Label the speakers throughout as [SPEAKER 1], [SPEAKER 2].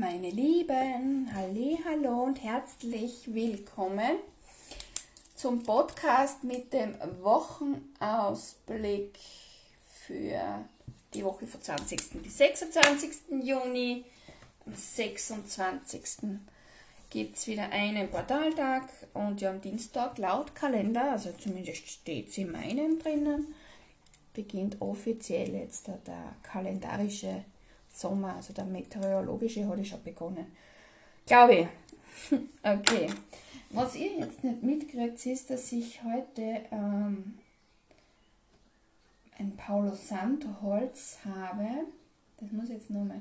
[SPEAKER 1] Meine Lieben, halli, hallo und herzlich willkommen zum Podcast mit dem Wochenausblick für die Woche vom 20. bis 26. Juni. Am 26. gibt es wieder einen Portaltag und ja, am Dienstag laut Kalender, also zumindest steht es in meinem drinnen, beginnt offiziell jetzt der, der kalendarische Sommer, also der meteorologische hat schon begonnen. Glaube ich. okay. Was ihr jetzt nicht mitkriegt, ist, dass ich heute ähm, ein Paulo Santo Holz habe. Das muss ich jetzt nochmal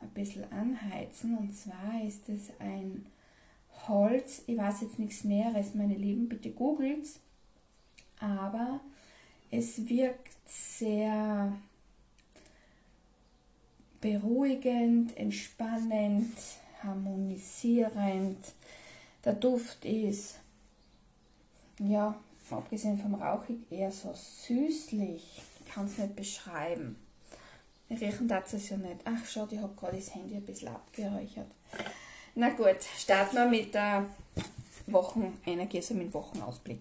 [SPEAKER 1] ein bisschen anheizen. Und zwar ist es ein Holz, ich weiß jetzt nichts Näheres, meine Lieben, bitte googelt Aber es wirkt sehr beruhigend, entspannend, harmonisierend. Der Duft ist, ja, abgesehen vom Rauchig, eher so süßlich. Ich kann es nicht beschreiben. Riechen darf es ja nicht. Ach, schau, ich habe gerade das Handy ein bisschen abgeräuchert. Na gut, starten wir mit der Wochenenergie, also mit Wochenausblick.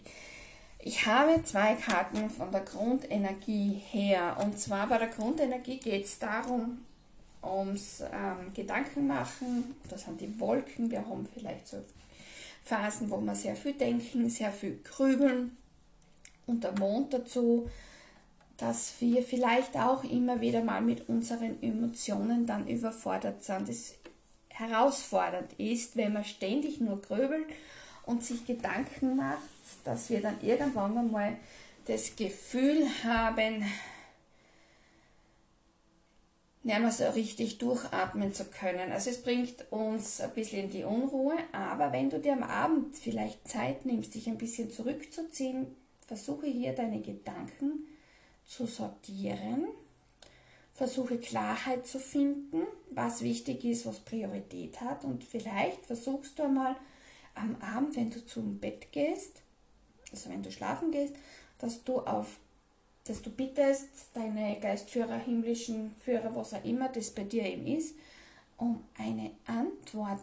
[SPEAKER 1] Ich habe zwei Karten von der Grundenergie her. Und zwar bei der Grundenergie geht es darum, ums ähm, Gedanken machen. Das sind die Wolken. Wir haben vielleicht so Phasen, wo wir sehr viel denken, sehr viel grübeln. Und der Mond dazu, dass wir vielleicht auch immer wieder mal mit unseren Emotionen dann überfordert sind. Das herausfordernd ist, wenn man ständig nur grübelt und sich Gedanken macht, dass wir dann irgendwann einmal das Gefühl haben, nicht mehr so richtig durchatmen zu können. Also es bringt uns ein bisschen in die Unruhe, aber wenn du dir am Abend vielleicht Zeit nimmst, dich ein bisschen zurückzuziehen, versuche hier deine Gedanken zu sortieren, versuche Klarheit zu finden, was wichtig ist, was Priorität hat und vielleicht versuchst du einmal am Abend, wenn du zum Bett gehst, also wenn du schlafen gehst, dass du auf dass du bittest, deine Geistführer, himmlischen Führer, was auch immer das bei dir eben ist, um eine Antwort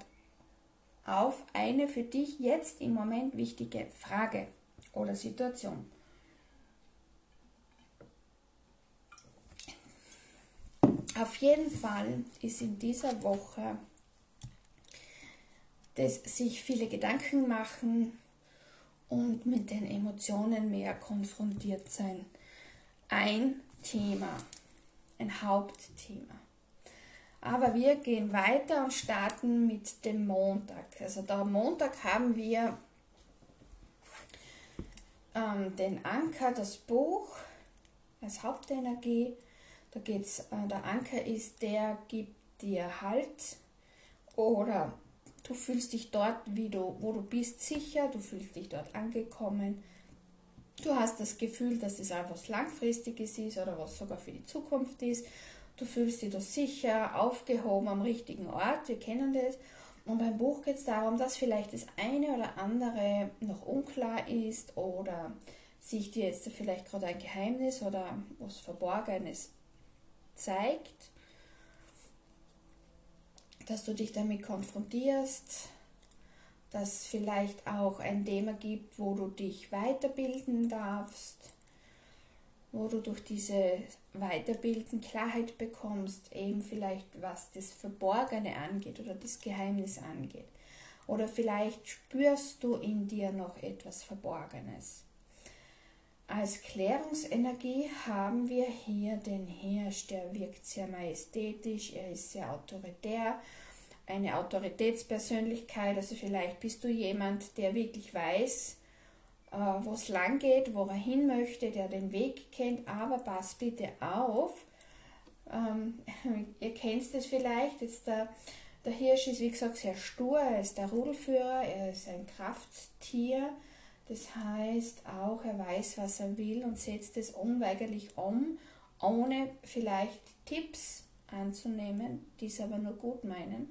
[SPEAKER 1] auf eine für dich jetzt im Moment wichtige Frage oder Situation. Auf jeden Fall ist in dieser Woche das sich viele Gedanken machen und mit den Emotionen mehr konfrontiert sein ein Thema, ein Hauptthema. Aber wir gehen weiter und starten mit dem Montag. Also da am Montag haben wir ähm, den Anker, das Buch als Hauptenergie. Da geht's, äh, der Anker ist, der gibt dir Halt oder du fühlst dich dort, wie du, wo du bist, sicher, du fühlst dich dort angekommen Du hast das Gefühl, dass es etwas Langfristiges ist oder was sogar für die Zukunft ist. Du fühlst dich da sicher, aufgehoben am richtigen Ort. Wir kennen das. Und beim Buch geht es darum, dass vielleicht das eine oder andere noch unklar ist oder sich dir jetzt vielleicht gerade ein Geheimnis oder was Verborgenes zeigt, dass du dich damit konfrontierst, dass vielleicht auch ein Thema gibt, wo du dich weiterbilden darfst, wo du durch diese Weiterbilden Klarheit bekommst, eben vielleicht was das Verborgene angeht oder das Geheimnis angeht. Oder vielleicht spürst du in dir noch etwas Verborgenes. Als Klärungsenergie haben wir hier den Hirsch, der wirkt sehr majestätisch, er ist sehr autoritär eine Autoritätspersönlichkeit. Also vielleicht bist du jemand, der wirklich weiß, äh, wo es lang geht, wo er hin möchte, der den Weg kennt, aber pass bitte auf. Ähm, ihr kennt es vielleicht, jetzt der, der Hirsch ist wie gesagt sehr stur, er ist der Rudelführer, er ist ein Krafttier. Das heißt auch, er weiß, was er will und setzt es unweigerlich um, ohne vielleicht Tipps anzunehmen, die es aber nur gut meinen.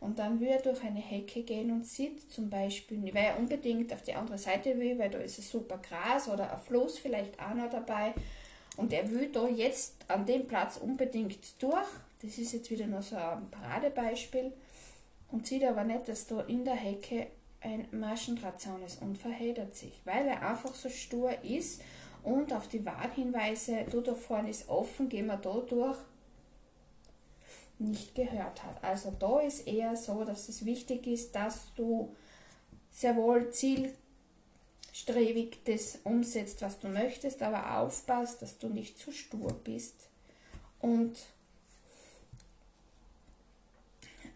[SPEAKER 1] Und dann will er durch eine Hecke gehen und sieht zum Beispiel, weil er unbedingt auf die andere Seite will, weil da ist ein super Gras oder ein Floß vielleicht auch noch dabei. Und er will da jetzt an dem Platz unbedingt durch, das ist jetzt wieder nur so ein Paradebeispiel, und sieht aber nicht, dass da in der Hecke ein Maschendrahtzaun ist und verheddert sich, weil er einfach so stur ist und auf die Warnhinweise, du da vorne ist offen, gehen wir da durch, nicht gehört hat. Also da ist eher so, dass es wichtig ist, dass du sehr wohl zielstrebig das umsetzt, was du möchtest, aber aufpasst, dass du nicht zu stur bist und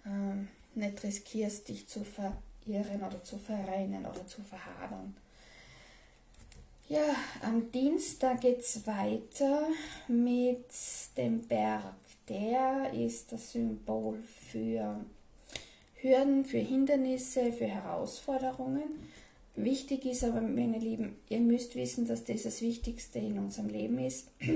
[SPEAKER 1] ähm, nicht riskierst, dich zu verirren oder zu verrennen oder zu verhadern. Ja, am Dienstag geht es weiter mit dem Berg. Der ist das Symbol für Hürden, für Hindernisse, für Herausforderungen. Wichtig ist aber, meine Lieben, ihr müsst wissen, dass das das Wichtigste in unserem Leben ist.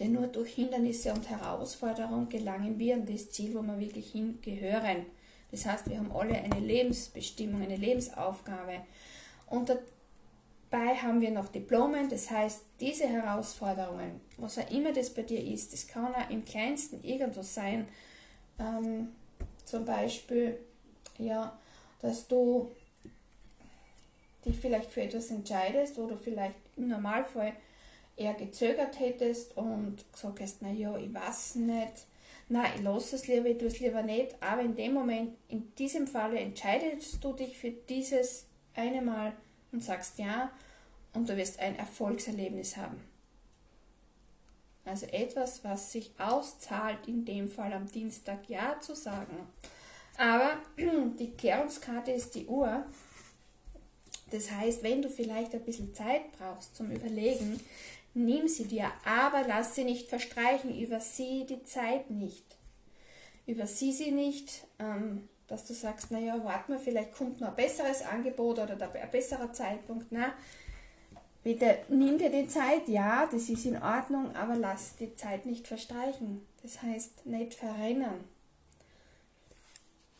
[SPEAKER 1] Denn nur durch Hindernisse und Herausforderungen gelangen wir an das Ziel, wo wir wirklich hingehören. Das heißt, wir haben alle eine Lebensbestimmung, eine Lebensaufgabe. Und dabei haben wir noch Diplomen, das heißt, diese Herausforderungen, was auch immer das bei dir ist, das kann auch im kleinsten irgendwo sein. Ähm, zum Beispiel, ja, dass du dich vielleicht für etwas entscheidest, wo du vielleicht im Normalfall eher gezögert hättest und gesagt hast, naja, ich weiß nicht, nein, ich lasse es lieber, ich tue es lieber nicht, aber in dem Moment, in diesem Falle entscheidest du dich für dieses eine Mal und sagst ja und du wirst ein Erfolgserlebnis haben. Also etwas, was sich auszahlt, in dem Fall am Dienstag Ja zu sagen. Aber die Klärungskarte ist die Uhr. Das heißt, wenn du vielleicht ein bisschen Zeit brauchst zum Überlegen, Nimm sie dir, aber lass sie nicht verstreichen, übersieh die Zeit nicht. Übersieh sie nicht, ähm, dass du sagst, naja, warte mal, vielleicht kommt noch ein besseres Angebot oder ein besserer Zeitpunkt. Na, bitte nimm dir die Zeit, ja, das ist in Ordnung, aber lass die Zeit nicht verstreichen. Das heißt, nicht verrennen.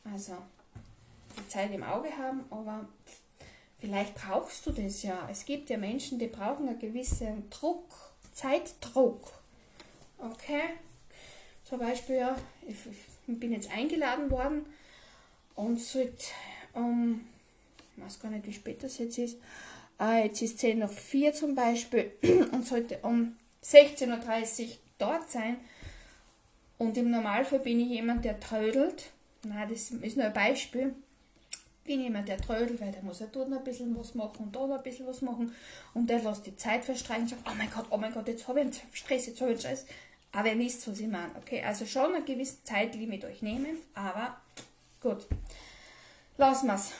[SPEAKER 1] Also, die Zeit im Auge haben, aber Vielleicht brauchst du das ja. Es gibt ja Menschen, die brauchen einen gewissen Druck, Zeitdruck. Okay? Zum Beispiel, ja, ich, ich bin jetzt eingeladen worden und sollte um, ich weiß gar nicht, wie spät das jetzt ist, äh, jetzt ist 10 nach 4 zum Beispiel und sollte um 16.30 Uhr dort sein. Und im Normalfall bin ich jemand, der trödelt. Na, das ist nur ein Beispiel bin jemand, der trödelt, weil der muss ja dort noch ein bisschen was machen und da noch ein bisschen was machen und der lässt die Zeit verstreichen und sagt, oh mein Gott, oh mein Gott, jetzt habe ich einen Stress, jetzt habe ich einen Stress. Aber ihr wisst, was ich meine. Okay, also schon ein gewisses Zeitlimit euch nehmen, aber gut. Wir es.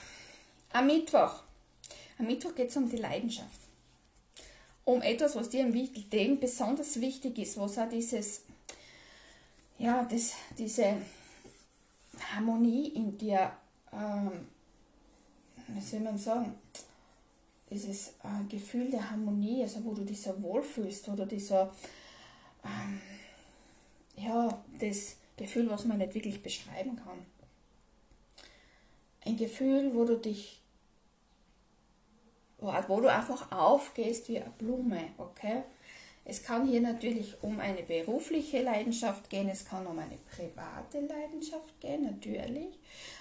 [SPEAKER 1] Am Mittwoch. Am Mittwoch geht es um die Leidenschaft. Um etwas, was dir im besonders wichtig ist, was auch dieses, ja, das, diese Harmonie in dir ähm, wie soll man sagen, dieses äh, Gefühl der Harmonie, also wo du dich so wohlfühlst oder dieser, ähm, ja, das Gefühl, was man nicht wirklich beschreiben kann. Ein Gefühl, wo du dich, wo, du einfach aufgehst wie eine Blume, okay? Es kann hier natürlich um eine berufliche Leidenschaft gehen, es kann um eine private Leidenschaft gehen, natürlich.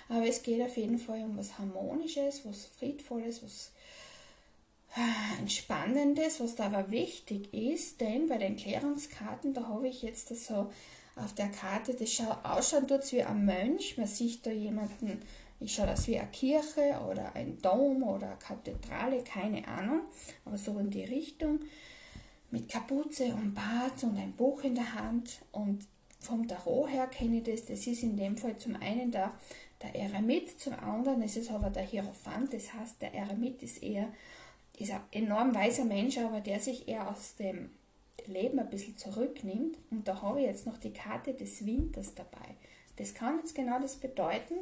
[SPEAKER 1] Aber es geht auf jeden Fall um was Harmonisches, was Friedvolles, was äh, Entspannendes, was da aber wichtig ist, denn bei den Klärungskarten, da habe ich jetzt so auf der Karte, das schaut ausschauen tut wie ein Mönch, man sieht da jemanden, ich schaue das wie eine Kirche oder ein Dom oder eine Kathedrale, keine Ahnung, aber so in die Richtung mit Kapuze und Bart und ein Buch in der Hand. Und vom Tarot her kenne ich das. Das ist in dem Fall zum einen der, der Eremit, zum anderen ist es aber der Hierophant. Das heißt, der Eremit ist eher ist ein enorm weiser Mensch, aber der sich eher aus dem Leben ein bisschen zurücknimmt. Und da habe ich jetzt noch die Karte des Winters dabei. Das kann jetzt genau das bedeuten,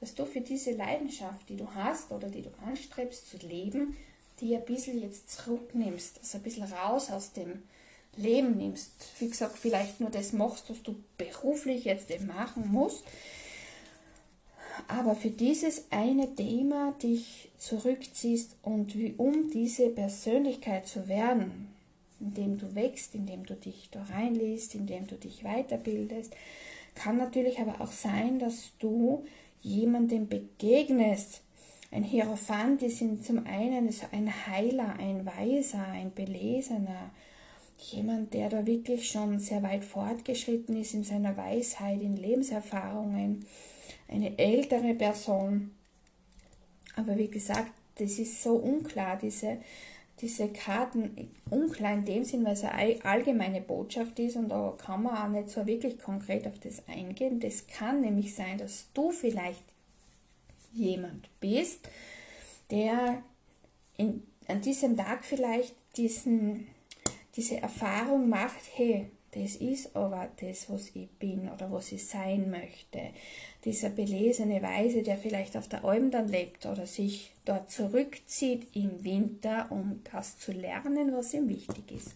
[SPEAKER 1] dass du für diese Leidenschaft, die du hast oder die du anstrebst zu leben, die ein bisschen jetzt zurücknimmst, also ein bisschen raus aus dem Leben nimmst. Wie gesagt, vielleicht nur das machst, was du beruflich jetzt eben machen musst. Aber für dieses eine Thema dich zurückziehst und wie um diese Persönlichkeit zu werden, indem du wächst, indem du dich da reinliest, indem du dich weiterbildest. Kann natürlich aber auch sein, dass du jemandem begegnest. Ein Hierophant ist zum einen ein Heiler, ein Weiser, ein Belesener, jemand, der da wirklich schon sehr weit fortgeschritten ist in seiner Weisheit, in Lebenserfahrungen, eine ältere Person. Aber wie gesagt, das ist so unklar, diese, diese Karten, unklar in dem Sinn, weil es eine allgemeine Botschaft ist und da kann man auch nicht so wirklich konkret auf das eingehen. Das kann nämlich sein, dass du vielleicht jemand bist, der in, an diesem Tag vielleicht diesen diese Erfahrung macht, hey, das ist aber das, was ich bin oder was ich sein möchte. Dieser belesene Weise, der vielleicht auf der Alm dann lebt oder sich dort zurückzieht im Winter, um das zu lernen, was ihm wichtig ist.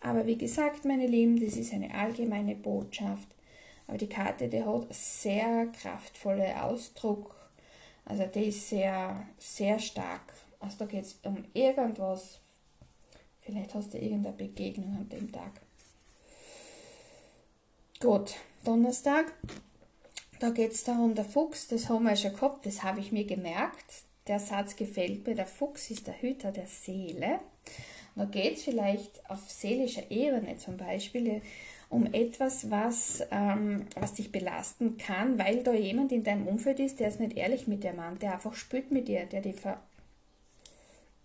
[SPEAKER 1] Aber wie gesagt, meine Lieben, das ist eine allgemeine Botschaft. Aber die Karte, die hat sehr kraftvolle Ausdruck. Also die ist sehr, sehr stark. Also da geht es um irgendwas Vielleicht hast du irgendeine Begegnung an dem Tag. Gut, Donnerstag, da geht es darum, der Fuchs, das haben wir schon gehabt, das habe ich mir gemerkt. Der Satz gefällt mir, der Fuchs ist der Hüter der Seele. Da geht es vielleicht auf seelischer Ebene zum Beispiel um etwas, was, ähm, was dich belasten kann, weil da jemand in deinem Umfeld ist, der ist nicht ehrlich mit dir meint, der einfach spürt mit dir, der dich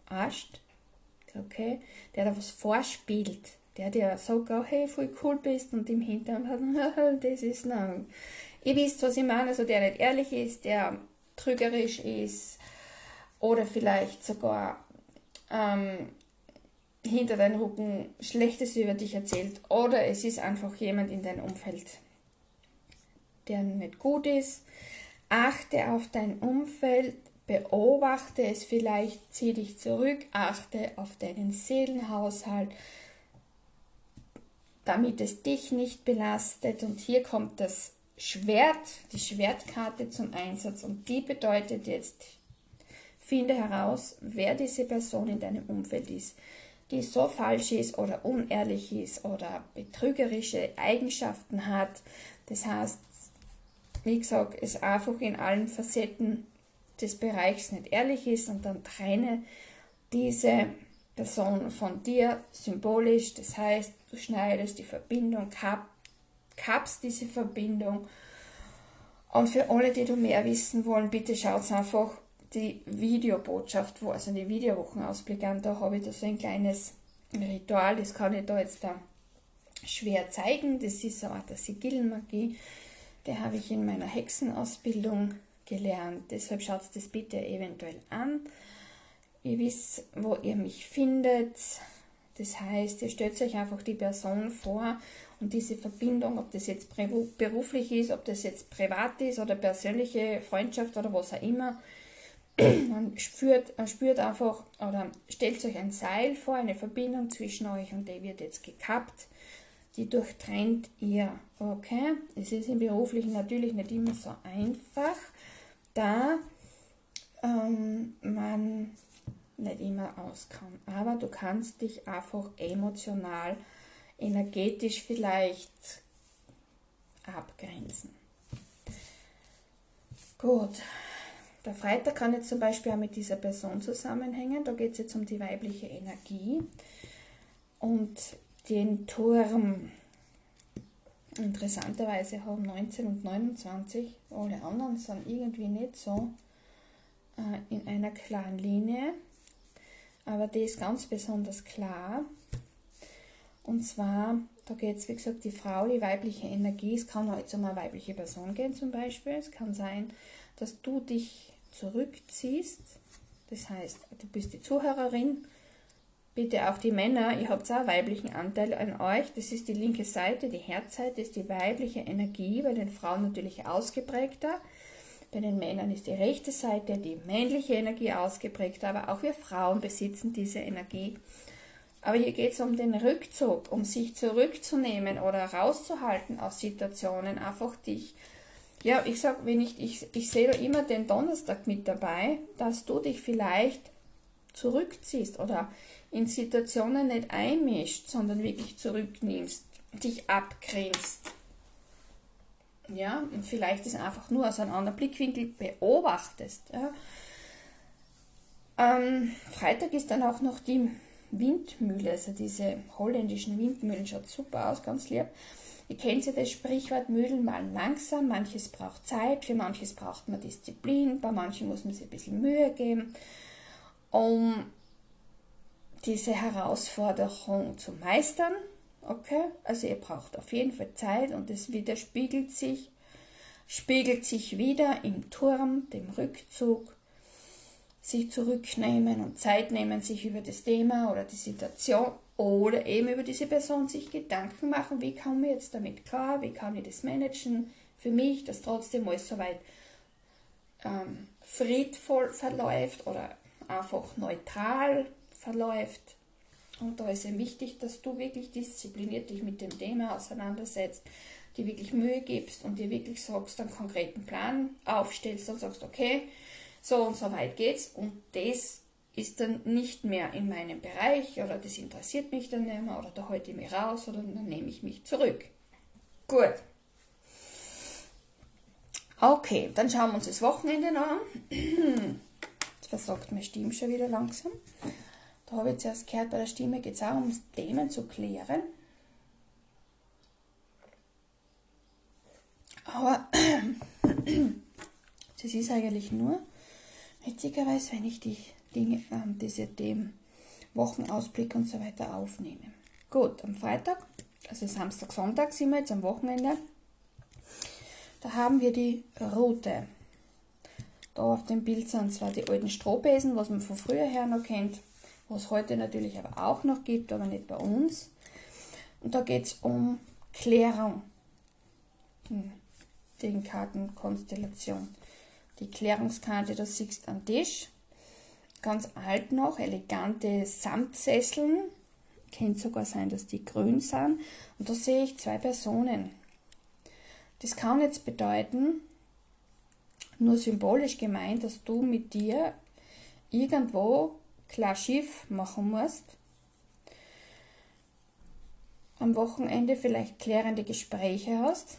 [SPEAKER 1] verarscht, okay, der da was vorspielt, der dir sagt, oh, hey, voll cool bist und im Hintergrund hat, das ist noch. Ihr wisst, was ich meine, also der nicht ehrlich ist, der trügerisch ist oder vielleicht sogar ähm, hinter deinem Rücken Schlechtes über dich erzählt oder es ist einfach jemand in deinem Umfeld, der nicht gut ist. Achte auf dein Umfeld, Beobachte es vielleicht, zieh dich zurück, achte auf deinen Seelenhaushalt, damit es dich nicht belastet. Und hier kommt das Schwert, die Schwertkarte zum Einsatz und die bedeutet jetzt, finde heraus, wer diese Person in deinem Umfeld ist, die so falsch ist oder unehrlich ist oder betrügerische Eigenschaften hat. Das heißt, wie gesagt, es einfach in allen Facetten des Bereichs nicht ehrlich ist und dann trenne diese Person von dir symbolisch. Das heißt, schneidest die Verbindung, kap, kapst diese Verbindung. Und für alle, die du mehr wissen wollen, bitte schaut einfach die Videobotschaft, wo, also die Videowochenausblick an. Da habe ich da so ein kleines Ritual, das kann ich da jetzt da schwer zeigen. Das ist Art der Sigillenmagie. Die habe ich in meiner Hexenausbildung gelernt. Deshalb schaut das bitte eventuell an. Ihr wisst, wo ihr mich findet. Das heißt, ihr stellt euch einfach die Person vor und diese Verbindung, ob das jetzt beruflich ist, ob das jetzt privat ist oder persönliche Freundschaft oder was auch immer, man spürt, man spürt einfach oder stellt euch ein Seil vor, eine Verbindung zwischen euch und der wird jetzt gekappt. Die durchtrennt ihr. Okay? Es ist im Beruflichen natürlich nicht immer so einfach, da ähm, man nicht immer auskommt. Aber du kannst dich einfach emotional, energetisch vielleicht abgrenzen. Gut. Der Freitag kann jetzt zum Beispiel auch mit dieser Person zusammenhängen. Da geht es jetzt um die weibliche Energie und den Turm. Interessanterweise haben 19 und 29, alle anderen sind irgendwie nicht so äh, in einer klaren Linie, aber die ist ganz besonders klar. Und zwar, da geht es, wie gesagt, die Frau, die weibliche Energie. Es kann heute um eine weibliche Person gehen zum Beispiel. Es kann sein, dass du dich zurückziehst. Das heißt, du bist die Zuhörerin Bitte auch die Männer, ihr habt auch weiblichen Anteil an euch. Das ist die linke Seite, die Herzseite ist die weibliche Energie, bei den Frauen natürlich ausgeprägter. Bei den Männern ist die rechte Seite die männliche Energie ausgeprägter, aber auch wir Frauen besitzen diese Energie. Aber hier geht es um den Rückzug, um sich zurückzunehmen oder rauszuhalten aus Situationen, einfach dich. Ja, ich sag, wenn ich, ich, ich sehe da immer den Donnerstag mit dabei, dass du dich vielleicht zurückziehst oder in Situationen nicht einmischt, sondern wirklich zurücknimmst, dich abgrenzt. Ja, und vielleicht ist einfach nur aus einem anderen Blickwinkel beobachtest. Ja. Ähm, Freitag ist dann auch noch die Windmühle, also diese holländischen Windmühlen, schaut super aus, ganz lieb. Ihr kennt ja das Sprichwort, Mühlen malen langsam, manches braucht Zeit, für manches braucht man Disziplin, bei manchen muss man sich ein bisschen Mühe geben, um diese Herausforderung zu meistern. Okay, also ihr braucht auf jeden Fall Zeit und es widerspiegelt sich, spiegelt sich wieder im Turm, dem Rückzug, sich zurücknehmen und Zeit nehmen, sich über das Thema oder die Situation oder eben über diese Person sich Gedanken machen, wie komme ich jetzt damit klar, wie kann ich das managen für mich, dass trotzdem alles soweit ähm, friedvoll verläuft oder einfach neutral verläuft. Und da ist es wichtig, dass du wirklich diszipliniert dich mit dem Thema auseinandersetzt, dir wirklich Mühe gibst und dir wirklich sagst, einen konkreten Plan aufstellst und sagst, okay, so und so weit geht's und das ist dann nicht mehr in meinem Bereich oder das interessiert mich dann nicht mehr oder da halte ich mich raus oder dann nehme ich mich zurück. Gut. Okay, dann schauen wir uns das Wochenende an. Jetzt versagt meine Stimme schon wieder langsam. Da habe ich zuerst gehört, bei der Stimme geht es auch um Themen zu klären. Aber das ist eigentlich nur, witzigerweise, wenn ich die Dinge, äh, diese Themen, Wochenausblick und so weiter aufnehmen. Gut, am Freitag, also Samstag, Sonntag sind wir jetzt am Wochenende. Da haben wir die Route. Da auf dem Bild sind zwar die alten Strohbesen, was man von früher her noch kennt, was heute natürlich aber auch noch gibt, aber nicht bei uns. Und da geht es um Klärung in den Kartenkonstellation. Die Klärungskarte, das siehst du am Tisch ganz alt noch, elegante Samtsesseln. Könnte sogar sein, dass die grün sind. Und da sehe ich zwei Personen. Das kann jetzt bedeuten, nur symbolisch gemeint, dass du mit dir irgendwo klar Schiff machen musst. Am Wochenende vielleicht klärende Gespräche hast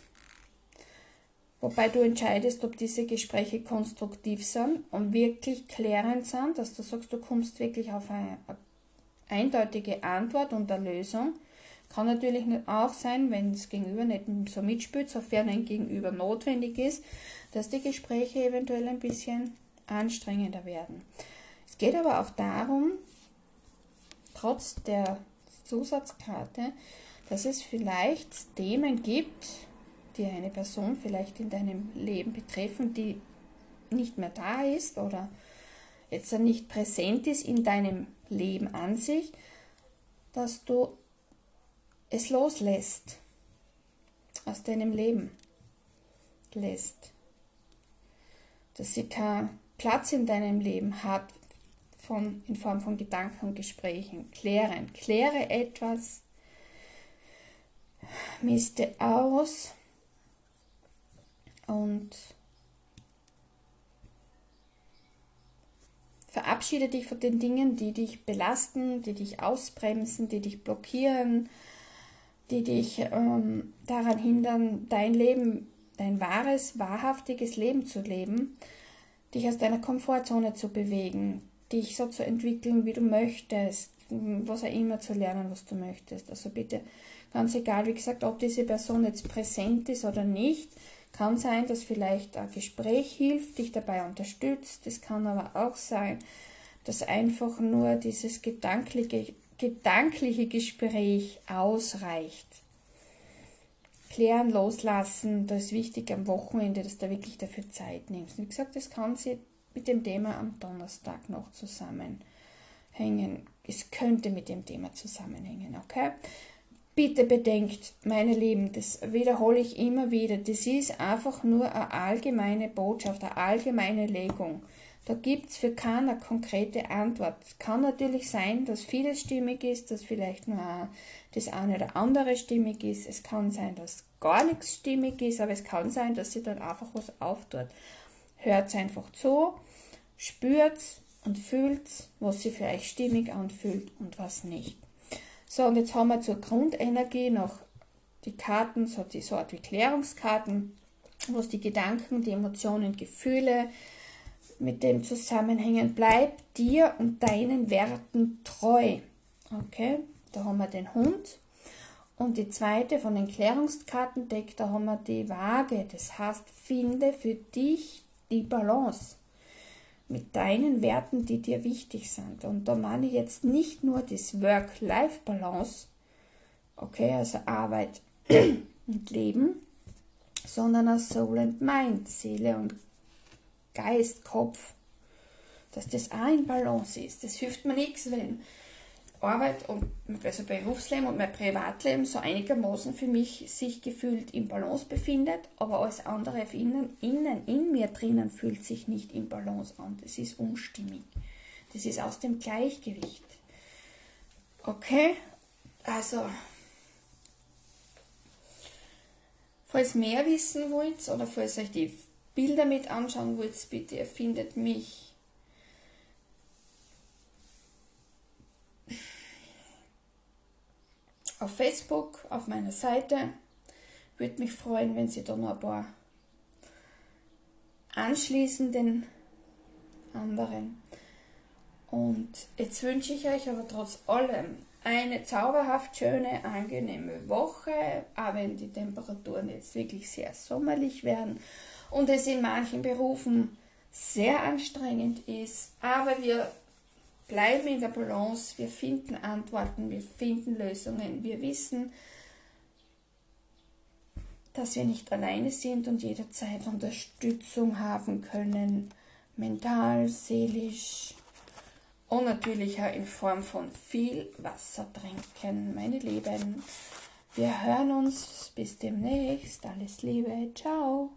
[SPEAKER 1] Wobei du entscheidest, ob diese Gespräche konstruktiv sind und wirklich klärend sind, dass du sagst, du kommst wirklich auf eine eindeutige Antwort und eine Lösung. Kann natürlich auch sein, wenn das Gegenüber nicht so mitspielt, sofern ein Gegenüber notwendig ist, dass die Gespräche eventuell ein bisschen anstrengender werden. Es geht aber auch darum, trotz der Zusatzkarte, dass es vielleicht Themen gibt, die eine Person vielleicht in deinem Leben betreffen, die nicht mehr da ist oder jetzt nicht präsent ist in deinem Leben an sich, dass du es loslässt, aus deinem Leben lässt, dass sie keinen Platz in deinem Leben hat von, in Form von Gedanken und Gesprächen. Klären, kläre etwas, miste aus, und verabschiede dich von den Dingen, die dich belasten, die dich ausbremsen, die dich blockieren, die dich ähm, daran hindern, dein Leben, dein wahres, wahrhaftiges Leben zu leben, dich aus deiner Komfortzone zu bewegen, dich so zu entwickeln, wie du möchtest, was auch immer zu lernen, was du möchtest. Also bitte, ganz egal, wie gesagt, ob diese Person jetzt präsent ist oder nicht, kann sein, dass vielleicht ein Gespräch hilft, dich dabei unterstützt. Es kann aber auch sein, dass einfach nur dieses gedankliche, gedankliche Gespräch ausreicht. Klären, loslassen, das ist wichtig am Wochenende, dass du wirklich dafür Zeit nimmst. Wie gesagt, das kann sich mit dem Thema am Donnerstag noch zusammenhängen. Es könnte mit dem Thema zusammenhängen, okay? Bitte bedenkt, meine Lieben, das wiederhole ich immer wieder, das ist einfach nur eine allgemeine Botschaft, eine allgemeine Legung. Da gibt es für keiner konkrete Antwort. Es kann natürlich sein, dass vieles stimmig ist, dass vielleicht nur das eine oder andere stimmig ist. Es kann sein, dass gar nichts stimmig ist, aber es kann sein, dass sie dann einfach was auftut. Hört einfach zu, spürt und fühlt, was sich für euch stimmig anfühlt und was nicht. So, und jetzt haben wir zur Grundenergie noch die Karten, so die Art wie Klärungskarten, was die Gedanken, die Emotionen, Gefühle mit dem zusammenhängen. Bleib dir und deinen Werten treu. Okay, da haben wir den Hund. Und die zweite von den Klärungskartendeck, da haben wir die Waage. Das heißt, finde für dich die Balance mit deinen Werten, die dir wichtig sind. Und da meine ich jetzt nicht nur das Work-Life-Balance, okay, also Arbeit und Leben, sondern auch Soul and Mind, Seele und Geist, Kopf, dass das auch in Balance ist. Das hilft mir nichts, wenn Arbeit und also Berufsleben und mein Privatleben so einigermaßen für mich sich gefühlt im Balance befindet, aber alles andere innen, innen in mir drinnen fühlt sich nicht im Balance an. Das ist unstimmig. Das ist aus dem Gleichgewicht. Okay? Also, falls mehr wissen wollt oder falls euch die Bilder mit anschauen wollt, bitte ihr findet mich auf Facebook, auf meiner Seite. Würde mich freuen, wenn Sie da noch ein paar anschließen den anderen. Und jetzt wünsche ich euch aber trotz allem eine zauberhaft schöne, angenehme Woche, auch wenn die Temperaturen jetzt wirklich sehr sommerlich werden und es in manchen Berufen sehr anstrengend ist. Aber wir bleiben in der Balance, wir finden Antworten, wir finden Lösungen, wir wissen, dass wir nicht alleine sind und jederzeit Unterstützung haben können, mental, seelisch und natürlich auch in Form von viel Wasser trinken, meine Lieben. Wir hören uns bis demnächst. Alles Liebe, ciao.